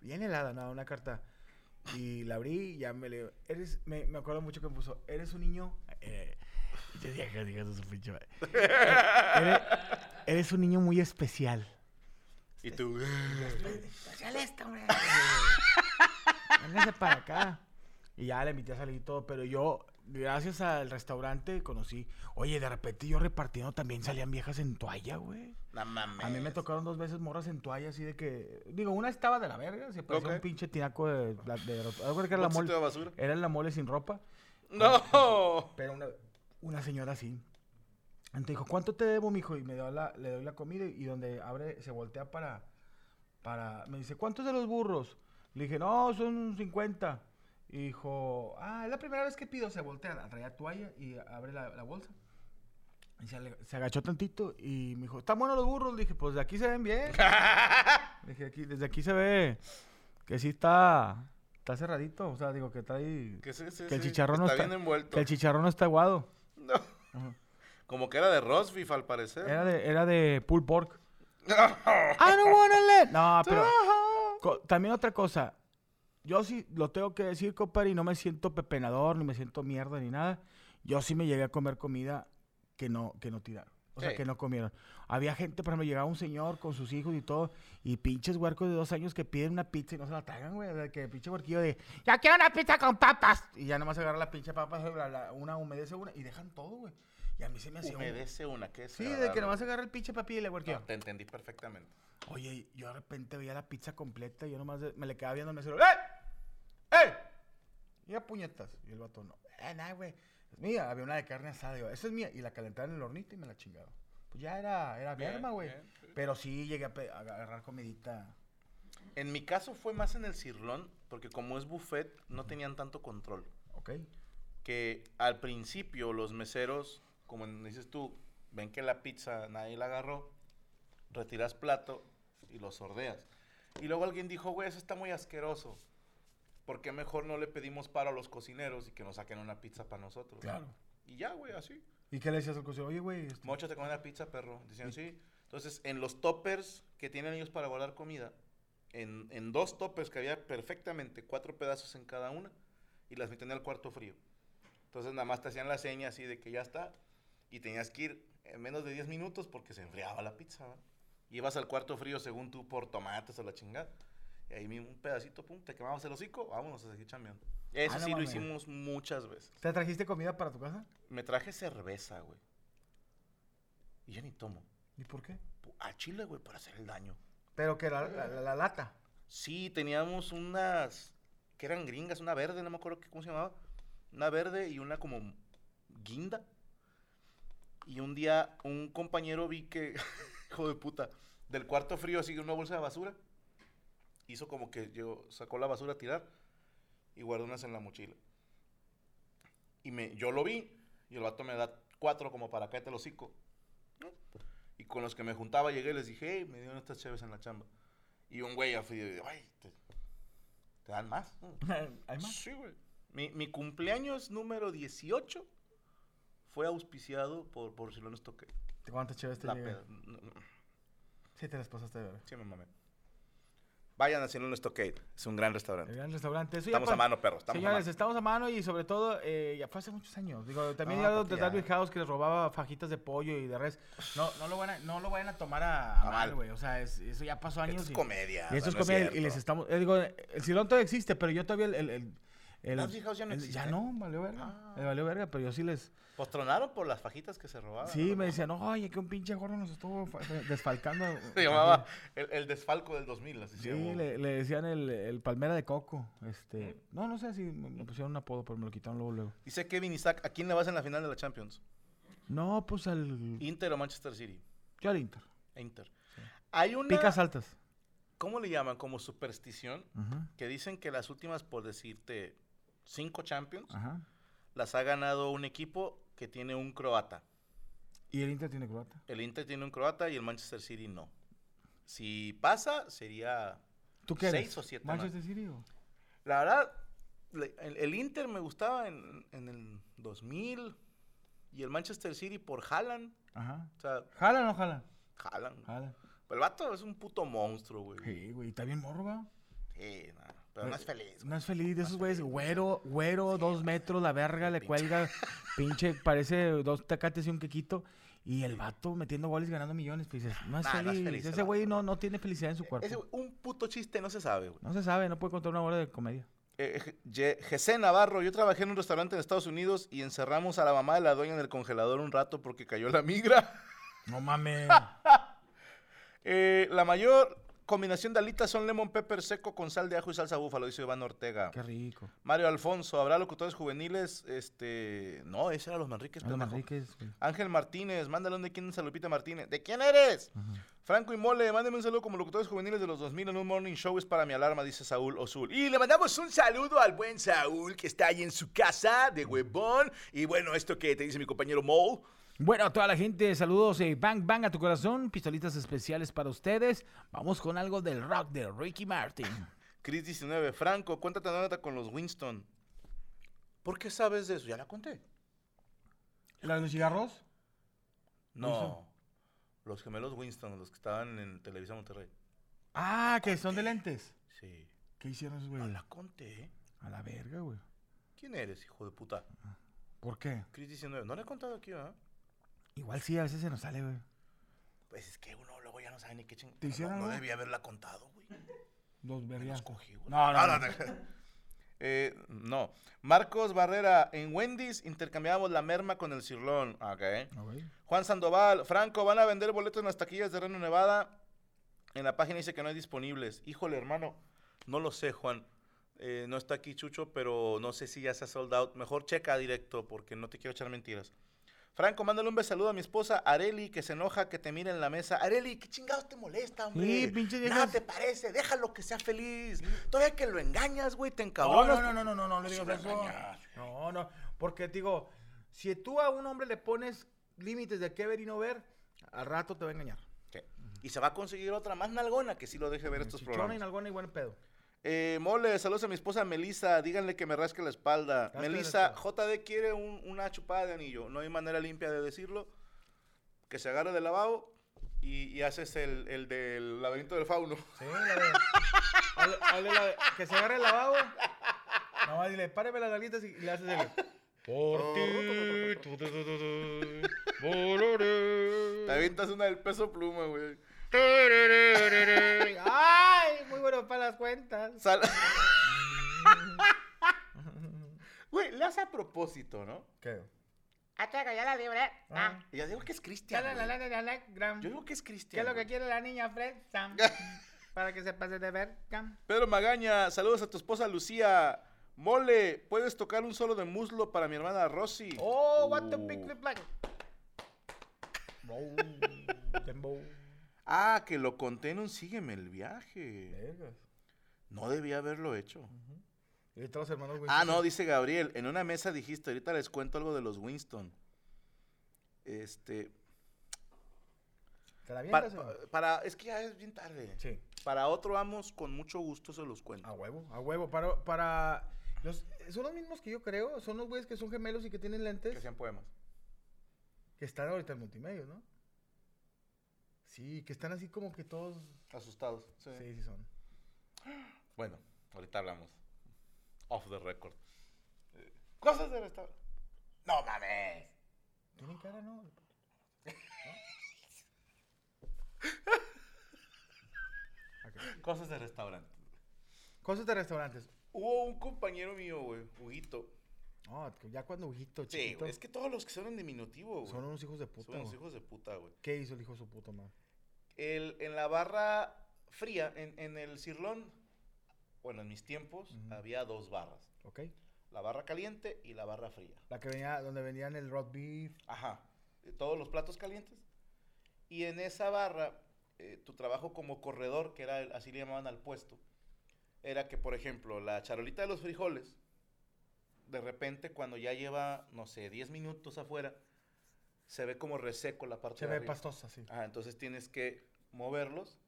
bien helada, no, una carta. Y la abrí y ya me le eres, me, me acuerdo mucho que me puso, eres un niño, eh, y te dije, digas su pinche madre. eres, eres un niño muy especial. Y tú. Especial esta, hombre. Véngase para acá. Y ya le invité a salir y todo, pero yo, gracias al restaurante, conocí. Oye, de repente yo repartiendo también salían viejas en toalla, güey. No mames. A mí me tocaron dos veces morras en toalla, así de que. Digo, una estaba de la verga, se parecía un pinche tinaco de. de, de- era la ¿Bolsito mole. de basura? Era la mole sin ropa. ¡No! Pero una, una señora así. Entonces dijo, ¿cuánto te debo, mijo? Y me dio la, le doy la comida y donde abre, se voltea para, para, me dice, ¿cuántos de los burros? Le dije, no, son 50. Y dijo, ah, es la primera vez que pido. Se voltea, traía toalla y abre la, la bolsa. Y se, ale- se agachó tantito y me dijo, ¿están buenos los burros? Le dije, pues de aquí se ven bien. Le dije, aquí, desde aquí se ve que sí está, está cerradito. O sea, digo que trae, Que, sí, sí, que el sí, chicharrón no está bien envuelto. que el chicharrón no está aguado. No. Ajá. Como que era de roast beef al parecer. Era de, era de pulled pork. I don't wanna let. No, pero. co- también otra cosa. Yo sí lo tengo que decir, compadre, y no me siento pepenador, ni me siento mierda, ni nada. Yo sí me llegué a comer comida que no, que no tiraron. O sea, que no comieron. Había gente, por ejemplo, llegaba un señor con sus hijos y todo, y pinches huercos de dos años que piden una pizza y no se la tragan, güey. Que pinche huerquillo de, ya quiero una pizza con papas. Y ya nomás agarra la pinche papa, la- la- una humedece una, y dejan todo, güey. Y a mí se me hacía un- Humedece una, ¿qué es? Sí, de que nomás agarra el pinche papel y le huerquillo. No, te entendí perfectamente. Oye, yo de repente veía la pizza completa y yo nomás me le quedaba viendo al mesero. ¡Eh! ¡Eh! Y a puñetas. Y el vato, no. Eh, nada, güey. Es mía. Había una de carne asada. Digo, esa es mía. Y la calentaban en el hornito y me la chingaron. Pues ya era, era merma, güey. Pero sí llegué a, a agarrar comidita. En mi caso fue más en el cirlón, porque como es buffet, no tenían tanto control. ¿Ok? Que al principio los meseros, como dices tú, ven que la pizza nadie la agarró, retiras plato y lo sordeas. Y luego alguien dijo, güey, eso está muy asqueroso. ¿Por qué mejor no le pedimos paro a los cocineros y que nos saquen una pizza para nosotros? Claro. Y ya, güey, así. ¿Y qué le decías al cocinero? Oye, güey. este- Mocho te come una pizza, perro. Decían, sí. Entonces, en los toppers que tienen ellos para guardar comida, en, en dos toppers que había perfectamente cuatro pedazos en cada una, y las metían al cuarto frío. Entonces, nada más te hacían la seña así de que ya está, y tenías que ir en menos de 10 minutos porque se enfriaba la pizza. ¿va? Y ibas al cuarto frío según tú por tomates o la chingada. Y ahí mismo un pedacito, pum, te quemabas el hocico, vámonos a seguir chambeando. Eso Ah, no sí lo hicimos muchas veces. ¿Te trajiste comida para tu casa? Me traje cerveza, güey. Y ya ni tomo. ¿Y por qué? A Chile, güey, para hacer el daño. Pero que la, la- la- la lata. Sí, teníamos unas que eran gringas, una verde, no me acuerdo cómo se llamaba. Una verde y una como guinda. Y un día un compañero vi que, hijo de puta, del cuarto frío así una bolsa de basura. Hizo como que yo sacó la basura a tirar y guardó unas en la mochila. Y me, yo lo vi y el vato me da cuatro como para cállate el hocico. ¿no? Y con los que me juntaba llegué y les dije, hey, me dieron estas chaves en la chamba. Y un güey de, ay, te, te dan más. ¿Hay más? Sí, güey. Mi, mi cumpleaños número 18 fue auspiciado por, por Silón Stoque. ¿Cuántas chéves te La peda. No, no, Sí, te las pasaste de ver. Sí, me mamé. Vayan a Silón Stockade. Es un gran El restaurante. gran restaurante. Eso ya Estamos pa- a mano, perros. Estamos Señores, a mano. estamos a mano y sobre todo, eh, ya fue hace muchos años. Digo, también No, ya lo papi, de ya. Darby House que les robaba fajitas de pollo y de res. No, no, lo, van a, no lo vayan a tomar a, a A mal, mal. güey. O sea, es- eso ya pasó años. Esto es y- comedia. Y esto es comedia. y les estamos. eh, digo, el silón todavía existe, pero yo todavía el. el, el, el- House ya no el- existe. Ya no, valió verga. Ah. Me valió verga, pero yo sí les. Pues tronaron por las fajitas que se robaban. Sí, ¿no? me decían, oye, que un pinche gordo nos estuvo fa- desfalcando. Se llamaba el, el desfalco del 2000, así se Sí, le, le decían el, el palmera de coco. Este, no, no sé si me, me pusieron un apodo, pero me lo quitaron luego, luego. Dice Kevin Isaac, ¿a quién le vas en la final de la Champions? No, pues al. ¿Inter o Manchester City? Yo al Inter. Inter. Hay una... Picas altas. ¿Cómo le llaman? Como superstición. Que dicen que las últimas, por decirte, cinco Champions, Ajá. las ha ganado un equipo que tiene un croata. Y el Inter tiene croata. El Inter tiene un croata y el Manchester City no. Si pasa, sería... ¿Tú qué eres? Seis o siete. ¿Manchester City o? La verdad, el, el Inter me gustaba en, en el 2000 y el Manchester City por Haaland. Ajá. O sea, ¿Jalan o no jalan? Haaland. Jalan. El vato es un puto monstruo, güey. Sí, güey. Está bien morro, ¿va? Sí, no, pero no es feliz. No es feliz de esos güeyes. Güero, güero, dos metros, la verga, le cuelga. Pinche, parece dos tacates y un quequito. Y el vato metiendo goles ganando millones. Pues dices, no es Nah, no es feliz. feliz el Ese güey no, no tiene felicidad en su cuerpo. Ese, güey, un puto chiste no se sabe, güey. No se sabe, no puede contar una hora de comedia. Eh, José Navarro, yo trabajé en un restaurante en Estados Unidos y encerramos a la mamá de la dueña en el congelador un rato porque cayó la migra. No mames. Eh, la mayor combinación de alitas son lemon pepper seco con sal de ajo y salsa búfalo, dice Iván Ortega. Qué rico. Mario Alfonso, ¿habrá locutores juveniles? Este, no, ese era los Manriques. Los. Manriques, güey. Ángel Martínez, mándale un de quién es a Lupita Martínez. ¿De quién eres? Franco y Mole, mándeme un saludo como locutores juveniles de los 2000 en un morning show. Es para mi alarma, dice Saúl Osul. Y le mandamos un saludo al buen Saúl que está ahí en su casa de huevón. Y bueno, esto que te dice mi compañero Mole. Bueno, a toda la gente, saludos y bang bang a tu corazón, pistolitas especiales para ustedes. Vamos con algo del rock de Ricky Martin. Chris 19, Franco, cuéntate una nota con los Winston. ¿Por qué sabes de eso? Ya la conté. ¿La de los cigarros? No. ¿Winston? Los gemelos Winston, los que estaban en Televisa Monterrey. Ah, que son de lentes. Sí. ¿Qué hicieron esos No güeyes? la conté. A la verga, güey. ¿Quién eres, hijo de puta? ¿Por qué? Chris 19, no le he contado aquí, ¿verdad? Igual sí, a veces se nos sale, güey. Pues es que uno luego ya no sabe ni qué ching... ¿Te hicieron no, no algo? debía haberla contado, güey. Los vergas. cogí, güey. No, no, no. Eh, no. Marcos Barrera, en Wendy's intercambiamos la merma con el cirlón. Ok. Ah, güey. Juan Sandoval, Franco, van a vender boletos en las taquillas de Reno Nevada. En la página dice que no hay disponibles. Híjole, hermano, no lo sé, Juan. Eh, no está aquí Chucho, pero no sé si ya se ha sold out. Mejor checa directo porque no te quiero echar mentiras. Franco, mándale un besaludo a mi esposa Areli, que se enoja que te mire en la mesa. Areli, ¿qué chingados te molesta, hombre? Sí, pinche Nada te parece, déjalo que sea feliz. Todavía que lo engañas, güey, te No, encabronas. no, no, no, no, no, no le Sí digas eso. No, no. Porque digo, si tú a un hombre le pones límites de qué ver y no ver, al rato te va a engañar. Sí. Y se va a conseguir otra más nalgona que sí lo deje ver estos Chichona y programas. nalgona y buen pedo. Eh, mole, saludos a mi esposa Melissa. Díganle que me rasque la espalda. Melissa. JD quiere un- una chupada de anillo. No hay manera limpia de decirlo. Que se agarre del lavabo y, y haces el, el del laberinto del fauno. Sí, la de. la que se agarre el lavabo. No, dile, páreme las nalguitas y le haces el. Por ti. Te avientas una del peso pluma, güey. Ay, muy bueno para las cuentas. Sal- Güey, le hace a propósito, ¿no? ¿Qué? Ataca ya la libre. Ah. Y yo digo que es Cristian. la, la, güey. la, la, la, gram. Yo digo que es ¿Qué Cristian. es lo que quiere la niña Fred? Sam? Para que se pase de ver. Cam. Pedro Magaña, saludos a tu esposa Lucía. Mole, ¿puedes tocar un solo de muslo para mi hermana Rosy? Oh, what the Uh. big flip like. Ah, que lo conté en un Sígueme el viaje. Vergas. No debía haberlo hecho. Los hermanos Ah, no, dice Gabriel. En una mesa dijiste, ahorita les cuento algo de los Winston. Este. ¿Te la para, es que ya es bien tarde. Sí. Para otro amos, con mucho gusto se los cuento. A huevo, a huevo. Para, para los, son los mismos que yo creo. Son los güeyes que son gemelos y que tienen lentes. Que sean poemas. Que están ahorita en multimedia, ¿no? Sí, que están así como que todos. Asustados. Sí. Sí, sí son. Bueno, ahorita hablamos. Off the record. Eh, Cosas de restaurante. No mames. Tienen cara, ¿no? Cosas de restaurante. Cosas de restaurantes. Hubo un compañero mío, güey, Huguito. No, ya cuando Sí, chiquito, güey, es que todos los que son en diminutivo, güey. son unos hijos de puta. Son unos güey. hijos de puta, güey. ¿Qué hizo el hijo de su puta madre? El, en la barra fría, en, en el cirlón, bueno, en mis tiempos, Ujú. había dos barras. ¿Ok? La barra caliente y la barra fría. La que venía, donde venían el roast beef. Ajá. eh, Todos los platos calientes. Y en esa barra, eh, tu trabajo como corredor, que era el- así le llamaban al puesto, era que, por ejemplo, la charolita de los frijoles, de repente cuando ya lleva, no sé, 10 minutos afuera, se ve como reseco la parte Se de ve arriba. pastosa, sí. Ah, entonces tienes que moverlos,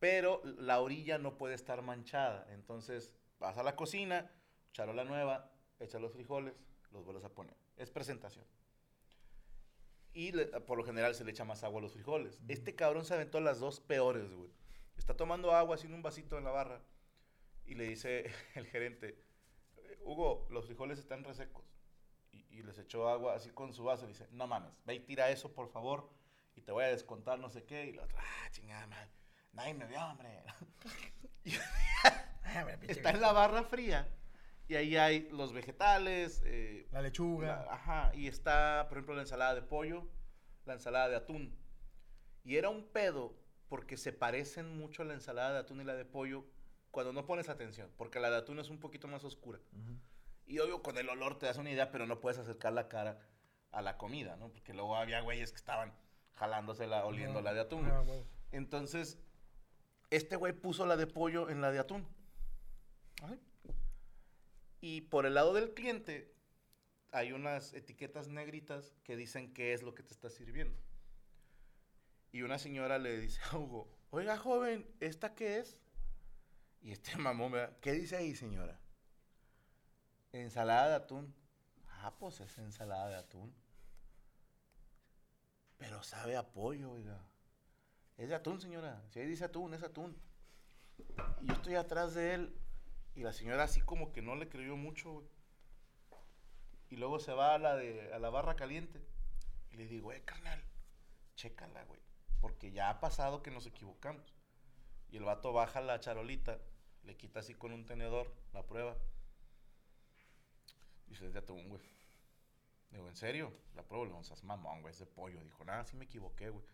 pero la orilla no puede estar manchada. Entonces vas a la cocina, charola nueva, echas los frijoles, los vuelves a poner. Es presentación. Y le- por lo general se le echa más agua a los frijoles. Este cabrón se aventó las dos peores, güey. Está tomando agua en un vasito en la barra. Y le dice el gerente, Hugo, los frijoles están resecos. Y, y les echó agua así con su vaso. Y dice, no mames, ve y tira eso, por favor. Y te voy a descontar no sé qué. Y la otra, ah, chingada madre. Nadie me vio, hombre. Y está en la barra fría. Y ahí hay los vegetales. eh, La lechuga. la- ajá, y está, por ejemplo, la ensalada de pollo, la ensalada de atún. Y era un pedo porque se parecen mucho la ensalada de atún y la de pollo cuando no pones atención, porque la de atún es un poquito más oscura. Y obvio, con el olor te das una idea, pero no puedes acercar la cara a la comida, ¿no? Porque luego había güeyes que estaban jalándosela, oliendo la de atún. Ah. Entonces, este güey puso la de pollo en la de atún. Y por el lado del cliente, hay unas etiquetas negritas que dicen qué es lo que te está sirviendo. Y una señora le dice a Hugo, oiga joven, ¿esta qué es? Y este mamón, ¿qué dice ahí señora? Ensalada de atún. Ah, pues es ensalada de atún. Pero sabe a pollo, oiga. Es de atún, señora. Si ahí dice atún, es atún. Y yo estoy atrás de él. Y la señora así como que no le creyó mucho, güey. Y luego se va a la, de, a la barra caliente. Y le digo, eh, carnal, chécala, güey. Porque ya ha pasado que nos equivocamos. Y el vato baja la charolita, le quita así con un tenedor la prueba. Es de atún, güey. Digo, ¿en serio? La prueba, le "Seas mamón, güey, es de pollo. Dijo, nada, sí me equivoqué, güey.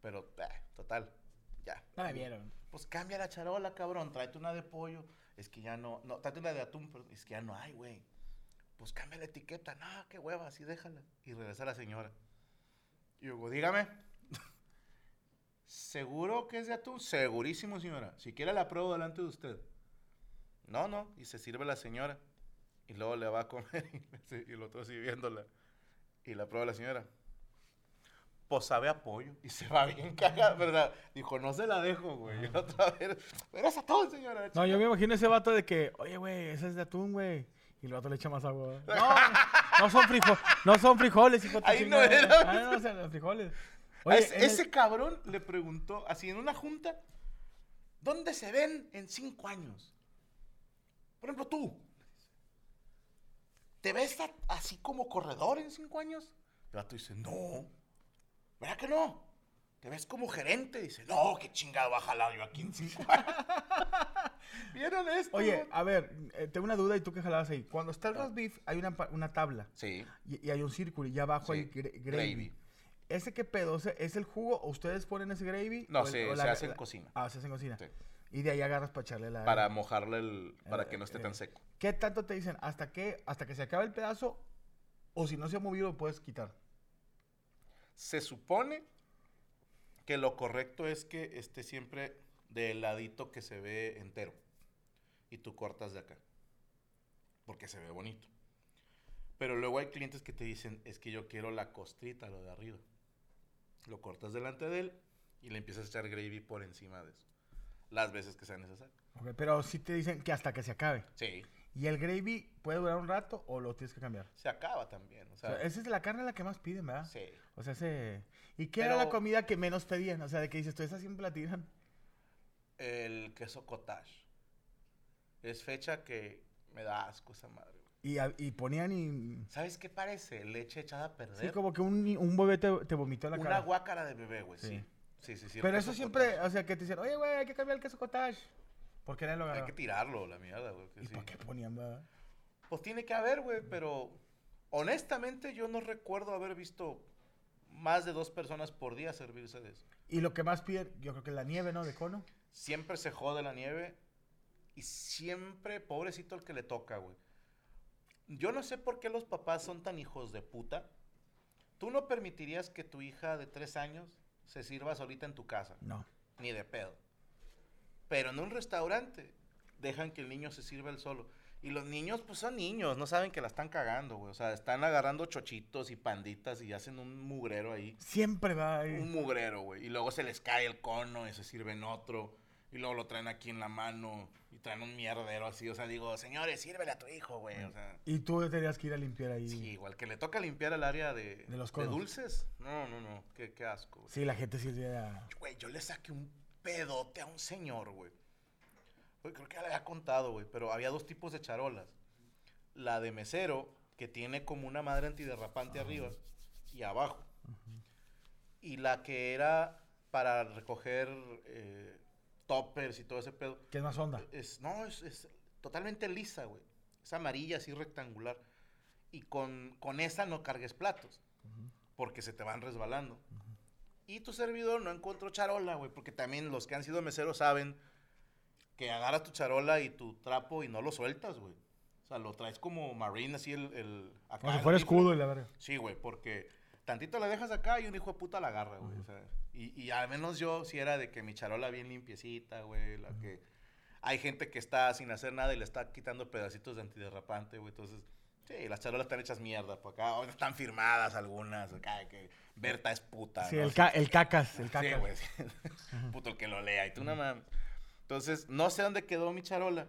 Pero, eh, total, ya. No me vieron. Pues cambia la charola, cabrón. Tráete una de pollo. Es que ya no. No, tráete una de atún, pero es que ya no hay, güey. Pues cambia la etiqueta. No, qué hueva, así déjala. Y regresa la señora. Y digo, dígame. ¿Seguro que es de atún? Segurísimo, señora. Si quiere la pruebo delante de usted. No, no. Y se sirve la señora. Y luego le va a comer. Y, el otro sigue viéndola. Y la prueba la señora. Pues sabe a pollo. Y se va bien cagada, ¿verdad? Dijo, no se la dejo, güey. Y la otra vez, pero es atún, señora. No, yo me imagino ese vato de que, oye, güey, ese es de atún, güey. Y el vato le echa más agua. No, no son frijoles, no son frijoles, hijo de Ahí no era. No, los frijoles. Ese, el- cabrón le preguntó, así en una junta, ¿dónde se ven en cinco años? Por ejemplo, tú. ¿Te ves a- así como corredor en cinco años? El vato dice, no. ¿Verdad que no? ¿Te ves como gerente? Dice, no, qué chingado va a jalar yo aquí en cinco años. ¿Vieron esto? Oye, a ver, eh, tengo una duda y tú que jalabas ahí. Cuando está el roast beef, hay una, una tabla Sí. y, y hay un círculo y ya abajo Sí, hay gra- gravy. ¿Ese qué pedo? O sea, ¿Es el jugo o ustedes ponen ese gravy? No, o el- se, o se la- hace en cocina. Ah, se hace en cocina. Sí. Y de ahí agarras para echarle la... Para mojarle el... Para que no esté eh, tan seco. ¿Qué tanto te dicen? ¿Hasta que, hasta que se acabe el pedazo? O si no se ha movido, lo puedes quitar. Se supone que lo correcto es que esté siempre del ladito que se ve entero. Y tú cortas de acá. Porque se ve bonito. Pero luego hay clientes que te dicen, es que yo quiero la costrita, lo de arriba. Lo cortas delante de él y le empiezas a echar gravy por encima de eso. Las veces que sea necesario. Ok, pero sí te dicen que hasta que se acabe. Sí, ¿Y el gravy puede durar un rato o lo tienes que cambiar? se acaba también. O O sea, esa es la carne la que más piden, ¿verdad? sí. O sea, ese... ¿Y qué era la comida que menos pedían? O sea, de que dices, tú esa siempre la tiran. El queso cottage. Es fecha que me da asco esa madre. Y, ponían y... ¿Sabes qué parece? Leche echada a perder. Sí, como que un, un bebé te, te vomitó en la Una cara. guácara de bebé, güey, sí. Sí. Sí, sí, Pero eso siempre, cottage. o sea, que te dicen, oye, güey, hay que cambiar el queso cottage. ¿Por qué nadie lo Hay que tirarlo, la mierda, güey. ¿Y sí. por qué ponían, verdad? Pues tiene que haber, güey, pero honestamente yo no recuerdo haber visto más de dos personas por día servirse de eso. Y lo que más piden, yo creo que la nieve, ¿no? De cono. Siempre se jode la nieve y siempre, pobrecito el que le toca, güey. Yo no sé por qué los papás son tan hijos de puta. Tú no permitirías que tu hija de tres años se sirva solita en tu casa. No. ni de pedo. Pero en un restaurante dejan que el niño se sirva él solo. Y los niños, pues son niños, no saben que la están cagando, güey. O sea, están agarrando chochitos y panditas y hacen un mugrero ahí. Siempre va ahí. Un mugrero, güey. Y luego se les cae el cono y se sirven otro. Y luego lo traen aquí en la mano y traen un mierdero así. O sea, digo, señores, sírvele a tu hijo, güey. O sea, Y tú tenías que ir a limpiar ahí. sí, igual que le toca limpiar el área de, De los conos. dulces. No, no, no. Qué, qué asco. güey. Sí, la gente sí era... Güey, yo le saqué un pedote a un señor, güey. Güey, creo que ya le había contado, güey, pero había dos tipos de charolas. La de mesero, que tiene como una madre antiderrapante arriba y abajo. Y la que era para recoger eh, toppers y todo ese pedo. ¿Qué es más onda? Es, no, es, es totalmente lisa, güey. Es amarilla, así rectangular. Y con, con esa no cargues platos, porque se te van resbalando. Y tu servidor no encontró charola, güey, porque también los que han sido meseros saben que agarras tu charola y tu trapo y no lo sueltas, güey. O sea, lo traes como marine, así el... el acá Como si fuera escudo y la verga. Sí, güey, porque tantito la dejas acá y un hijo de puta la agarra, güey. o sea, y, y al menos yo sí era de que mi charola bien limpiecita, güey. La que hay gente que está sin hacer nada y le está quitando pedacitos de antiderrapante, güey. Entonces, sí, las charolas están hechas mierda por acá. O están firmadas algunas. Acá, que Berta es puta. Sí, ¿no? el, ca- el cacas, el Sí, cacas. güey. sí. Puto el que lo lea. Y tú no mames. Entonces, no sé dónde quedó mi charola.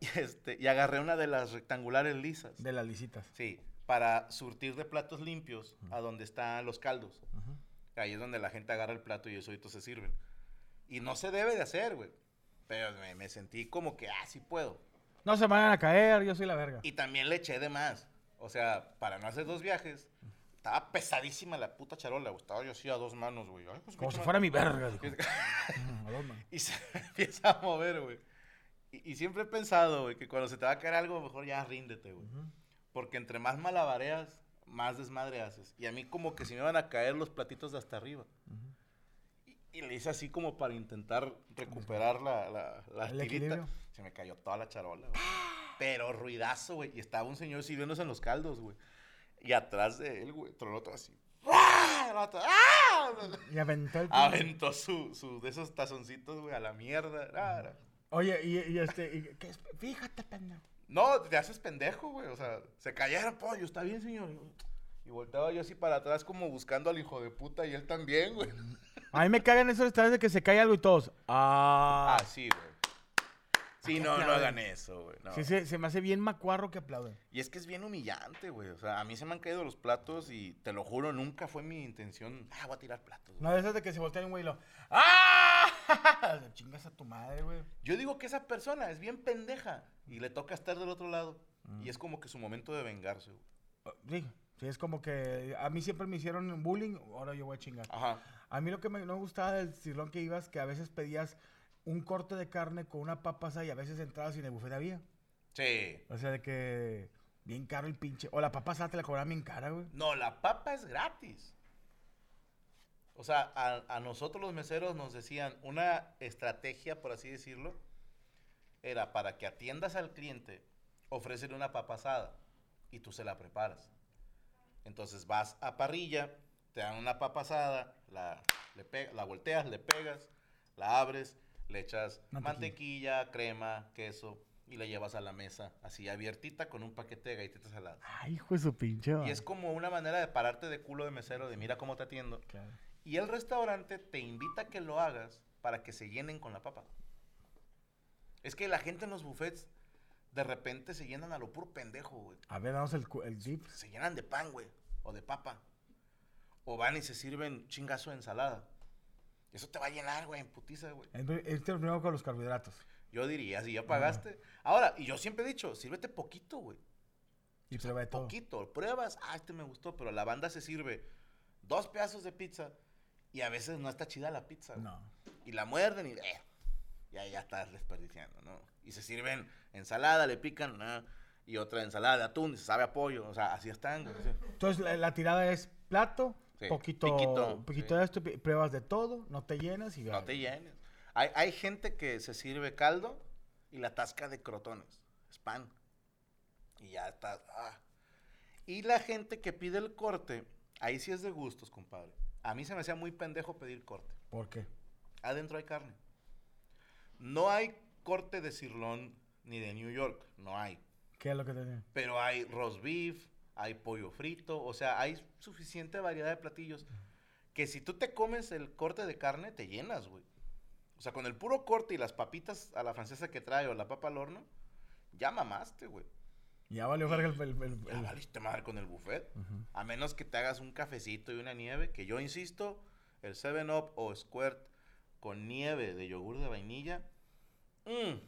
Y, este, y agarré una de las rectangulares lisas. de las lisitas. Sí, para surtir de platos limpios a donde están los caldos. Ahí es donde la gente agarra el plato y esos solitos se sirven. Y no se debe de hacer, güey. Pero me, me sentí como que, ah, sí puedo. No se van a caer, yo soy la verga. Y también le eché de más. O sea, para no hacer dos viajes, estaba pesadísima la puta charola. güey. Estaba yo así a dos manos, güey. Ay, pues, Como si fuera mi verga. Mm, y se empieza a mover, güey. Y, y siempre he pensado, güey, que cuando se te va a caer algo, mejor ya ríndete, güey. Porque entre más malabareas, más desmadre haces. Y a mí como que se me iban a caer los platitos de hasta arriba. y, y le hice así como para intentar recuperar la, la, la tirita. equilibrio. Se me cayó toda la charola, güey. Pero ruidazo, güey. Y estaba un señor sirviéndose en los caldos, güey. Y atrás de él, güey, tronó todo así. ¡Ah! ¡ah! Y aventó el... Aventó su, su, de esos tazoncitos, güey, a la mierda. Ah, Oye, y, y este... y- ¿qué es? Fíjate, pendejo. No, te haces pendejo, güey. O sea, se cayeron, pollo, está bien, señor. Y volteaba yo así para atrás como buscando al hijo de puta y él también, güey. A mí me cagan esos estados de que se cae algo y todos. Ah. Ah, sí, güey. Sí, no, no hagan eso, güey. no. Sí, se, se me hace bien macuarro que aplauden. Y es que es bien humillante, güey. O sea, a mí se me han caído los platos y te lo juro, nunca fue mi intención. Ah, voy a tirar platos. güey". No, de esas de que se voltean un güey y lo... ¡Ah! Chingas a tu madre, güey. Yo digo que esa persona es bien pendeja y le toca estar del otro lado. Mm. Y es como que su momento de vengarse, güey. Ah, Sí, sí, es como que a mí siempre me hicieron bullying, ahora yo voy a chingar. Ajá. A mí lo que me, no me gustaba del cirlón que ibas, que a veces pedías un corte de carne con una papa asada y a veces entrabas y en el buffet había. Sí. O sea, de que bien caro el pinche. O la papa asada te la cobraban bien cara, güey. No, la papa es gratis. O sea, a, a nosotros los meseros nos decían una estrategia, por así decirlo, era para que atiendas al cliente, ofrecerle una papa asada y tú se la preparas. Entonces vas a parrilla, te dan una papa asada, la, le la volteas, le pegas, la abres, le echas Mantequilla. mantequilla, crema, queso y la llevas a la mesa así abiertita con un paquete de galletitas saladas. Ay, hijo de su pinche. Y es como una manera de pararte de culo de mesero, de mira cómo te atiendo. Claro. Y el restaurante te invita a que lo hagas para que se llenen con la papa. Es que la gente en los buffets de repente se llenan a lo puro pendejo, güey. A ver, damos el, el dip. Se llenan de pan, güey. O de papa. O van y se sirven chingazo de ensalada. Eso te va a llenar, güey, en putiza, güey. Este es primero con los carbohidratos. Yo diría, si ya pagaste. Ahora, y yo siempre he dicho, sírvete poquito, güey. Y prueba de todo. Poquito. Pruebas, ah, este me gustó, pero la banda se sirve dos pedazos de pizza y a veces no está chida la pizza. güey. No. Y la muerden y eh, ya, ya estás desperdiciando, ¿no? Y se sirven ensalada, le pican, ah, y otra ensalada de atún, y se sabe a pollo, o sea, así están, güey. Entonces la, la tirada es plato, Sí, poquito, piquito, poquito sí. de esto, pruebas de todo, no te llenas y No te llenes. Hay, hay gente que se sirve caldo y la tasca de crotones, es pan. Y ya está. ah. Y la gente que pide el corte, ahí sí es de gustos, compadre. A mí se me hacía muy pendejo pedir corte. ¿Por qué? Adentro hay carne. No hay corte de cirlón ni de New York, no hay. ¿Qué es lo que te Pero hay roast beef, hay pollo frito, o sea, hay suficiente variedad de platillos que si tú te comes el corte de carne, te llenas, güey. O sea, con el puro corte y las papitas a la francesa que trae o la papa al horno, ya mamaste, güey. Ya valió verga el... el- el- Ya el- valiste madre con el buffet. A menos que te hagas un cafecito y una nieve, que yo insisto, el 7-Up o Squirt con nieve de yogur de vainilla, Mm,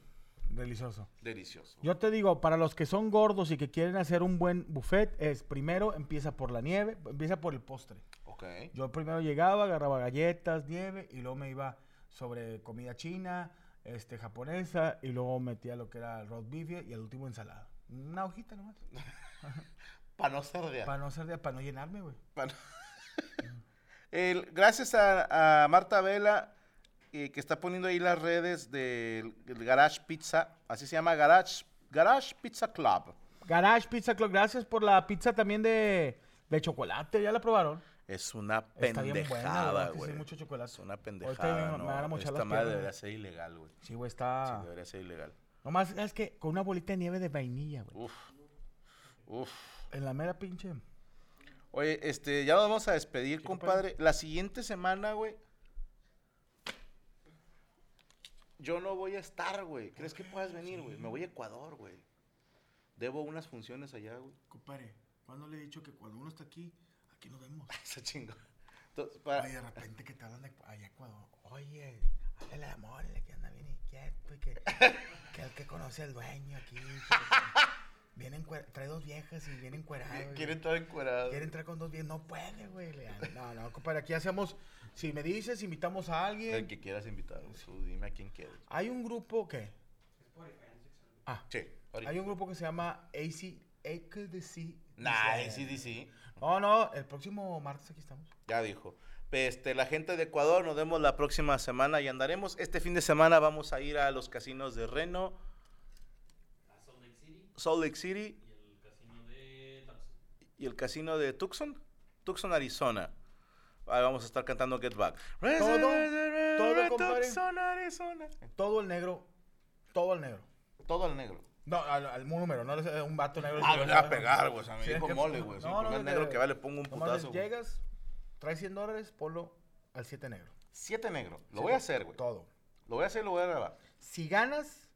Delicioso. delicioso. Yo te digo, para los que son gordos y que quieren hacer un buen buffet, es primero empieza por la nieve, empieza por el postre. Ok. Yo primero llegaba, agarraba galletas, nieve y luego me iba sobre comida china, este, japonesa y luego metía lo que era el roast beef y el último ensalada. Una hojita nomás. Para no ser Para no ser de, para no llenarme, güey. No- El- gracias a, a Marta Vela, eh, que está poniendo ahí las redes del, del Garage Pizza. Así se llama Garage, Garage Pizza Club. Garage Pizza Club, gracias por la pizza también de, de chocolate, ¿ya la probaron? Es una pendejada. Que sí, güey. mucho chocolate. Es una pendejada, me- me van a ¿no? Esta madre debería ser ilegal, güey. Sí, güey, Sí, está... debería ser ilegal. Nomás es que con una bolita de nieve de vainilla, güey. Uf. Uf. En la mera pinche... Oye, este, ya nos vamos a despedir, Sí, compadre. La siguiente semana, güey. Yo no voy a estar, güey. ¿Crees que puedas venir, güey? Me voy a Ecuador, güey. Debo unas funciones allá, güey. Compadre, ¿cuándo le he dicho que cuando uno está aquí, aquí nos vemos? Esa chingo. Entonces, para- Oye, de repente que te hablan de allá Ecuador. Oye, háblale de amor, que anda bien inquieto y que, que el que conoce al dueño aquí. que- que- viene encuer- trae dos viejas y viene encuerado. Quiere entrar encuerado. Quiere entrar con dos viejas. No puede, güey. No, no, compadre, aquí hacemos. Si me dices, invitamos a El alguien. que quieras invitar. Tú dime a quién quieres. Hay un grupo que. Ah, Sí, ahorita. hay un grupo que se llama AC. ACDC. Nah, ACDC. No, no, el próximo martes aquí estamos. Ya dijo. Este, la gente de Ecuador, nos vemos la próxima semana y andaremos. Este fin de semana vamos a ir a los casinos de Reno, a Salt Lake City Salt Lake City y el casino de Tucson. y el casino de Tucson, Tucson, Arizona. Ahí vamos a estar cantando Get Back. todo, compadre. Tucson, Arizona. Todo el negro. Todo el negro. Todo el negro. No, al, al número, no es un vato negro. Ah, no, va a pegar, güey. O sea, me Sí, dijo que- mole, güey. no, el no, de negro que que va le pongo un putazo. Llegas, traes 100 dólares, ponlo al 7 negro. Siete negro. Lo voy a hacer, güey. Todo. Lo voy a hacer y lo voy a grabar. Si ganas,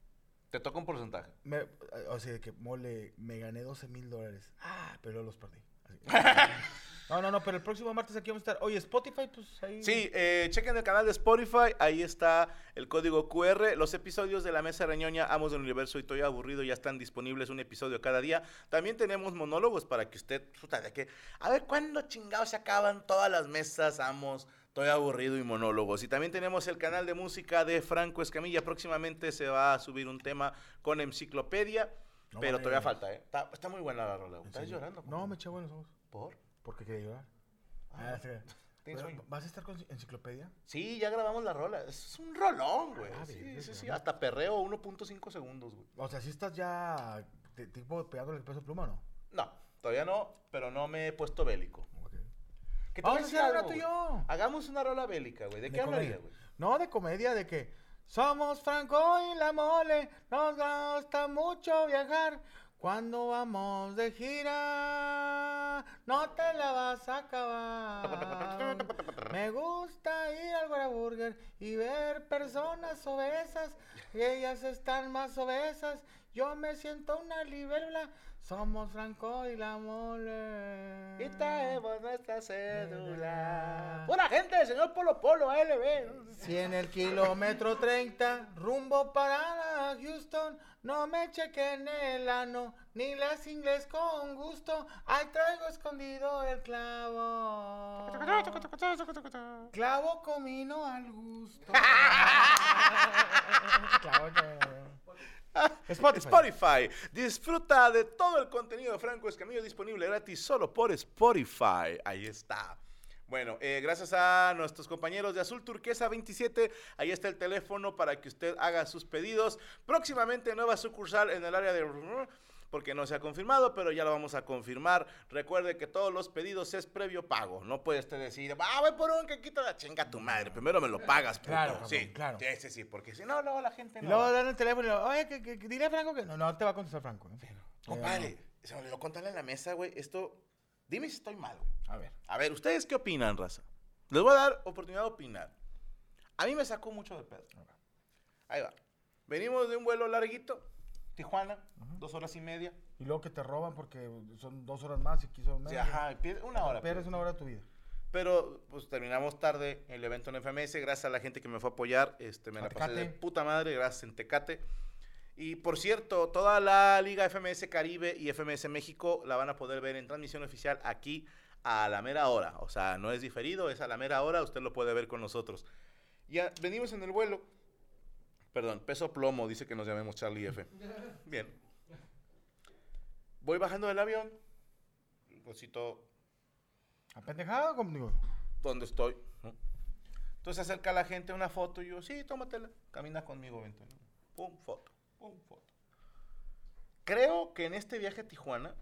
Te toca un porcentaje. me- o sea, que mole, me gané 12 mil dólares. Ah, pero los perdí. Así. No, no, no, pero el próximo martes aquí vamos a estar. Oye, Spotify, pues ahí. Sí, eh, chequen el canal de Spotify, ahí está el código QR. Los episodios de La Mesa Reñoña, Amos del Universo y Estoy Aburrido ya están disponibles, un episodio cada día. También tenemos monólogos para que usted, puta, de que, a ver, ¿cuándo chingados se acaban todas las mesas, Amos? Estoy aburrido y monólogos. Y también tenemos el canal de música de Franco Escamilla. Próximamente se va a subir un tema con enciclopedia, No pero vale. todavía falta, ¿eh? Está, está muy buena la rola. ¿En ¿Estás llorando? No, me eché buenos ojos. ¿Por? Porque quería llorar. Ah, sí. ¿Tienes Pero, sueño? ¿Vas a estar con enciclopedia? Sí, ya grabamos la rola. Es un rolón, güey. Ah, sí, bien, sí, sí. Hasta perreo 1.5 segundos, güey. O sea, si estás ya de- tipo pegándole el peso pluma o no? No, todavía no, pero no me he puesto bélico. Ok. ¿Qué te Vamos a hacer algo, tú yo. Hagamos una rola bélica, güey. ¿De, De qué hablaría, güey? No, de comedia, de que somos Franco y la mole, nos gusta mucho viajar. Cuando vamos de gira, no te la vas a acabar. Me gusta ir al Burger y ver personas obesas, y ellas están más obesas. Yo me siento una libélula, somos Franco y la mole. Y traemos nuestra cédula. Buena gente, señor Polo Polo, ALB. Si en el kilómetro 30, rumbo para Houston, no me chequen el ano, ni las inglés con gusto, ahí traigo escondido el clavo. Clavo comino al gusto. Clavo, Spotify. Spotify. Disfruta de todo el contenido de Franco Escamillo disponible gratis solo por Spotify. Ahí está. Bueno, eh, gracias a nuestros compañeros de Azul Turquesa 27, ahí está el teléfono para que usted haga sus pedidos. Próximamente nueva sucursal en el área de... porque no se ha confirmado, pero ya lo vamos a confirmar. Recuerde que todos los pedidos es previo pago. No puede usted decir, ah, voy por un que quita la chinga tu madre. Primero me lo pagas, puto. Claro, cabrón, sí, claro. Sí, sí, sí, porque si no, luego la gente Y no... luego dan el teléfono y le oye, que, que- que dile a Franco que no, no te va a contestar Franco. ¿eh? Compadre, se me olvidó contarle en la mesa, güey. Esto, dime si estoy mal, güey. A ver. A ver, ¿ustedes qué opinan, raza? Les voy a dar oportunidad de opinar. A mí me sacó mucho de pedo. Ahí va. Venimos de un vuelo larguito, Tijuana, dos horas y media. Y luego que te roban porque son dos horas más y quiso menos. Sí, ajá, una hora. Pierdes pierde. una hora de tu vida. Pero pues terminamos tarde el evento en FMS, gracias a la gente que me fue a apoyar, este, me A la pasé de Tecate. puta madre, gracias en Tecate. Y por cierto, toda la Liga FMS Caribe y FMS México la van a poder ver en transmisión oficial aquí a la mera hora. O sea, no es diferido, es a la mera hora, usted lo puede ver con nosotros. Ya venimos en el vuelo. Perdón, peso plomo, dice que nos llamemos Charlie F. Bien. Voy bajando del avión. Rosito, ¿Apendejado conmigo? ¿dónde estoy? ¿no? Entonces se acerca la gente una foto y yo, sí, tómatela. Camina conmigo, vente. Pum, foto. Pum, foto. Creo que en este viaje a Tijuana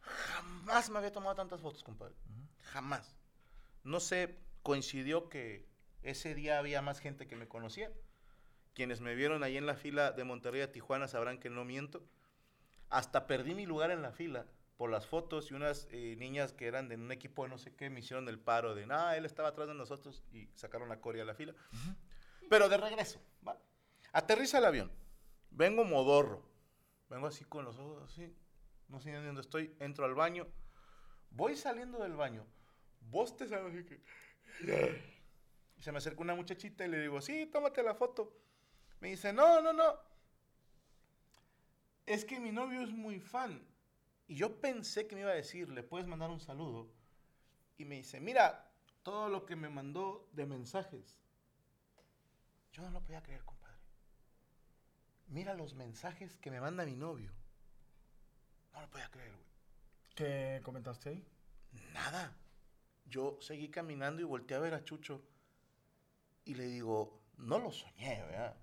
jamás me había tomado tantas fotos, compadre. Jamás. No sé, coincidió que ese día había más gente que me conocía. Quienes me vieron ahí en la fila de Monterrey a Tijuana sabrán que no miento. Hasta perdí mi lugar en la fila por las fotos y unas eh, niñas que eran de un equipo de no sé qué me hicieron el paro de, nada, él estaba atrás de nosotros y sacaron la corea a la fila. Pero de regreso, ¿va? Aterriza el avión. Vengo modorro. Vengo así con los ojos así. No sé ni dónde estoy. Entro al baño. Voy saliendo del baño. Vos te sabes que... Y se me acerca una muchachita y le digo, sí, tómate la foto. Me dice, no, no, no. Es que mi novio es muy fan. Y yo pensé que me iba a decir, le puedes mandar un saludo. Y me dice, mira, todo lo que me mandó de mensajes. Yo no lo podía creer, compadre. Mira los mensajes que me manda mi novio. No lo podía creer, güey. ¿Qué comentaste ahí? Nada. Yo seguí caminando y volteé a ver a Chucho. Y le digo, no lo soñé, ¿verdad?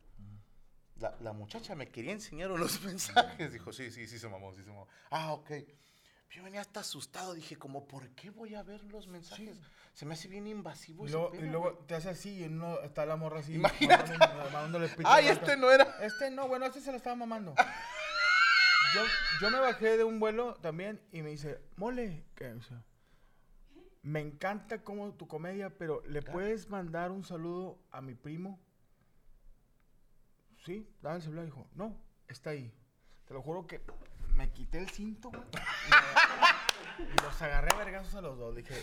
La, la muchacha me quería enseñar unos mensajes. Dijo, sí, sí, sí se mamó, sí se mamó. Ah, ok. Yo venía hasta asustado. Dije, como, ¿por qué voy a ver los mensajes? Se me hace bien invasivo Y luego, y te hace así y uno está la morra así. Imagínate. pito Ay, este no era. Este no, bueno, este se lo estaba mamando. Yo, yo me bajé de un vuelo también y me dice, mole, ¿qué? O sea, me encanta como tu comedia, pero ¿le puedes mandar un saludo a mi primo? Sí, dame el celular, dijo, no, está ahí. Te lo juro que me quité el cinto, güey. Y, los agarré a vergazos a los dos. Dije,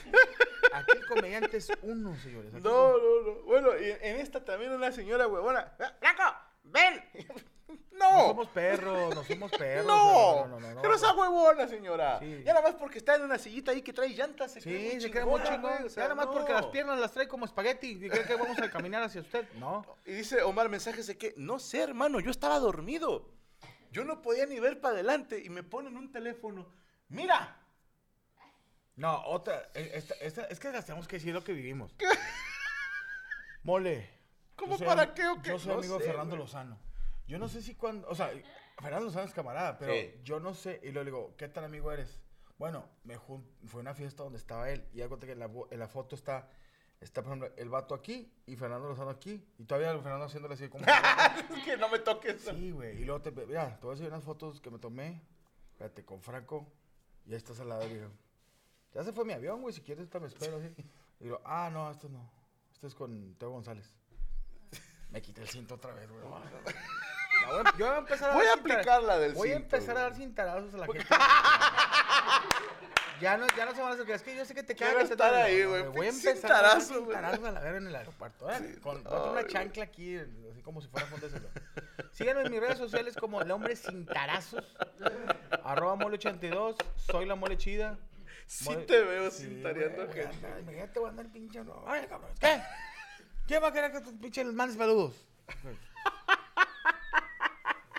aquí el comediante es uno, señores. aquí No, no, no. Bueno, y en esta también una señora huevona. ¡Ah, ¡Blanco! ¡Ven! No somos perros, no somos perros. No, no, no, no. no sea huevona, señora. Sí. Ya nada más porque está en una sillita ahí que trae llantas. Se cree Sí, se chingona, chingón. güey, ya nada más porque las piernas las trae como espagueti y cree que vamos a caminar hacia usted. No. Y dice Omar mensajes de que, no sé, hermano, yo estaba dormido. Yo no podía ni ver para adelante y me ponen un teléfono. Mira, No, otra. eh, Esta, esta- es que las tenemos que decir lo que vivimos. Mole. ¿Cómo soy para qué o qué? Yo soy No amigo de Fernando güey. Lozano. Yo no sé si cuando. O sea, Fernando Lozano es camarada, pero Sí. yo no sé. Y luego le digo, ¿qué tan amigo eres? Bueno, me jun- fue una fiesta donde estaba él. Y conté que en la, bo- en la foto está. Está, por ejemplo, el vato aquí y Fernando Lozano aquí. Y todavía Fernando haciéndole así como. que no me toques. Sí, güey. Y luego te. Mira, te voy a enseñar unas fotos que me tomé. Espérate, con Franco. Y ahí estás al lado. Y digo, ya se fue mi avión, güey. Si quieres, ahorita me espero. Así. Y digo, ah, no, esto no. Este es con Teo González. Me quité el cinto otra vez, güey. Ya voy a- yo voy a empezar a Voy dar a aplicar la del Voy a cinto, empezar a dar cintarazos a la gente. Ya no, ya no se van a hacer. Es que yo sé que te Quiero caga que se estar ahí, güey. Voy a Pinche empezar a dar cintarazo, güey. cintarazos a la verga en el aeropuerto. ¿eh? Con voy a tener una güey. chancla aquí, así como si fuera fondo de celular. Síganme en mis redes sociales como el hombre cintarazos. Arroba mole 82. Soy la mole chida. Sí Mole- te veo Sí, cintareando güey, gente. anda, Imagínate, voy a andar pinche. No, Ay, cabrón. ¿Qué? ¿Quién va a querer que tus pinches les mandes saludos?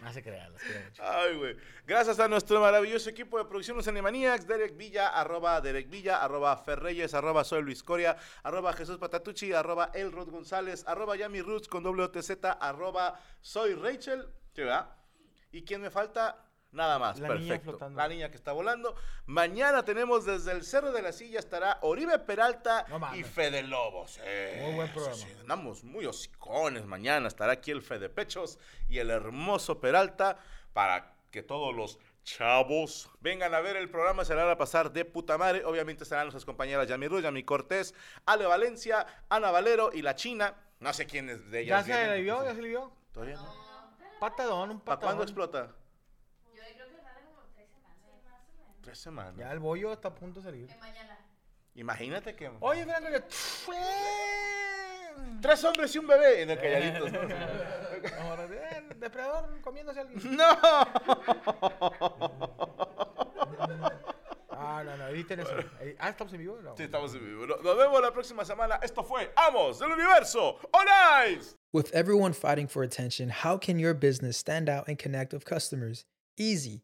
No se crean, los mucho. Ay, güey. Gracias a nuestro maravilloso equipo de producción Los Animaniacs, Derek Villa, arroba Derek Villa, arroba Ferreyes, arroba Soy Luis Coria, arroba Jesús Patatucci, arroba Elrod González, arroba Yami Roots con WTZ, arroba Soy Rachel, ¿sí, verdad? ¿Y quién me falta? Nada más, La niña perfecto. flotando. La niña que está volando. Mañana tenemos desde el Cerro de la Silla estará Oribe Peralta No y. Fede Lobos. Muy buen programa. sí, andamos muy hocicones mañana. Estará aquí el Fede Pechos y el hermoso Peralta para que todos los chavos vengan a ver el programa. Se la van a pasar de puta madre. Obviamente estarán nuestras compañeras Yami Ruiz, Yami Cortés, Ale Valencia, Ana Valero y la China. No sé quiénes de ¿Ya ellas. se vienen, le vio? ¿Ya se le vio? Todavía no. Patadón, un ¿Para patadón. cuándo explota? Yo creo que sale como tres semanas. Ya el bollo está a punto de salir. Mañana. Imagínate que. Oye, Franco, yo... Tres hombres y un bebé en el calladitos. ¿no? Ahora, eh, depredador comiéndose a alguien. ¡No! Ah, no, no, editen eso. Ah, ¿estamos en vivo? No. Sí, estamos en vivo. Nos nos vemos la próxima semana. Esto fue Amos del Universo. ¡On Ice! With everyone fighting for attention, how can your business stand out and connect with customers? Easy.